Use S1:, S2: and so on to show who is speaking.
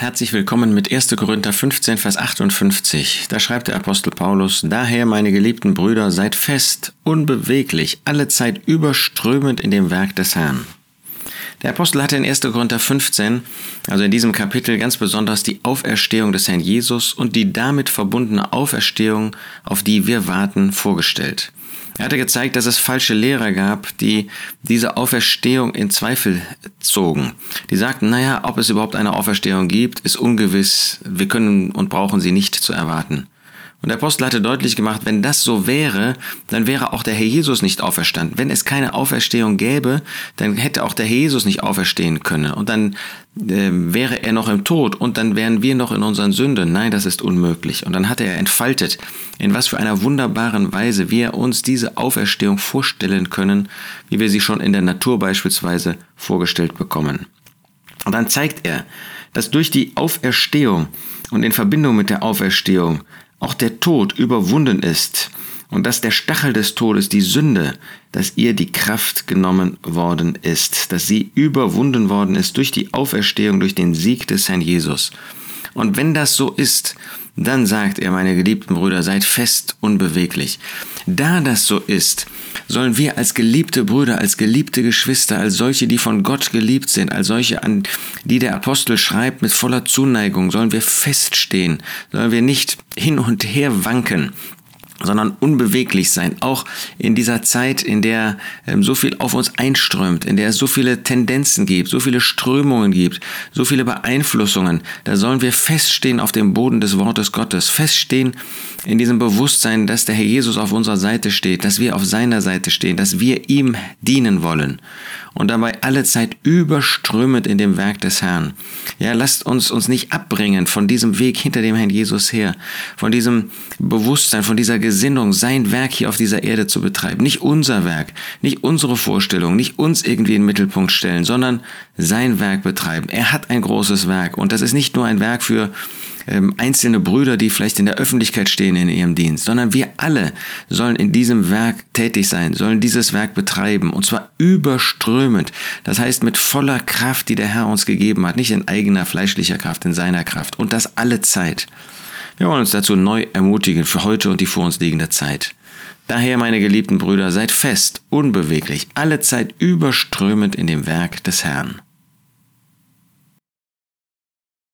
S1: Herzlich willkommen mit 1. Korinther 15, Vers 58. Da schreibt der Apostel Paulus, Daher, meine geliebten Brüder, seid fest, unbeweglich, alle Zeit überströmend in dem Werk des Herrn. Der Apostel hatte in 1. Korinther 15, also in diesem Kapitel, ganz besonders die Auferstehung des Herrn Jesus und die damit verbundene Auferstehung, auf die wir warten, vorgestellt. Er hatte gezeigt, dass es falsche Lehrer gab, die diese Auferstehung in Zweifel zogen. Die sagten, naja, ob es überhaupt eine Auferstehung gibt, ist ungewiss, wir können und brauchen sie nicht zu erwarten. Und der Apostel hatte deutlich gemacht, wenn das so wäre, dann wäre auch der Herr Jesus nicht auferstanden. Wenn es keine Auferstehung gäbe, dann hätte auch der Herr Jesus nicht auferstehen können. Und dann äh, wäre er noch im Tod und dann wären wir noch in unseren Sünden. Nein, das ist unmöglich. Und dann hat er entfaltet, in was für einer wunderbaren Weise wir uns diese Auferstehung vorstellen können, wie wir sie schon in der Natur beispielsweise vorgestellt bekommen. Und dann zeigt er, dass durch die Auferstehung und in Verbindung mit der Auferstehung auch der Tod überwunden ist und dass der Stachel des Todes, die Sünde, dass ihr die Kraft genommen worden ist, dass sie überwunden worden ist durch die Auferstehung, durch den Sieg des Herrn Jesus. Und wenn das so ist, dann sagt er, meine geliebten Brüder, seid fest unbeweglich. Da das so ist, sollen wir als geliebte Brüder, als geliebte Geschwister, als solche, die von Gott geliebt sind, als solche, an die der Apostel schreibt mit voller Zuneigung, sollen wir feststehen, sollen wir nicht hin und her wanken, sondern unbeweglich sein, auch in dieser Zeit, in der ähm, so viel auf uns einströmt, in der es so viele Tendenzen gibt, so viele Strömungen gibt, so viele Beeinflussungen, da sollen wir feststehen auf dem Boden des Wortes Gottes, feststehen in diesem Bewusstsein, dass der Herr Jesus auf unserer Seite steht, dass wir auf seiner Seite stehen, dass wir ihm dienen wollen. Und dabei alle Zeit überströmend in dem Werk des Herrn. Ja, lasst uns uns nicht abbringen von diesem Weg hinter dem Herrn Jesus her, von diesem Bewusstsein, von dieser Gesinnung, sein Werk hier auf dieser Erde zu betreiben. Nicht unser Werk, nicht unsere Vorstellung, nicht uns irgendwie in den Mittelpunkt stellen, sondern sein Werk betreiben. Er hat ein großes Werk und das ist nicht nur ein Werk für ähm, einzelne Brüder, die vielleicht in der Öffentlichkeit stehen in ihrem Dienst, sondern wir alle sollen in diesem Werk tätig sein, sollen dieses Werk betreiben und zwar überströmend. Das heißt mit voller Kraft, die der Herr uns gegeben hat, nicht in eigener fleischlicher Kraft, in seiner Kraft und das alle Zeit. Wir wollen uns dazu neu ermutigen für heute und die vor uns liegende Zeit. Daher, meine geliebten Brüder, seid fest, unbeweglich, alle Zeit überströmend in dem Werk des Herrn.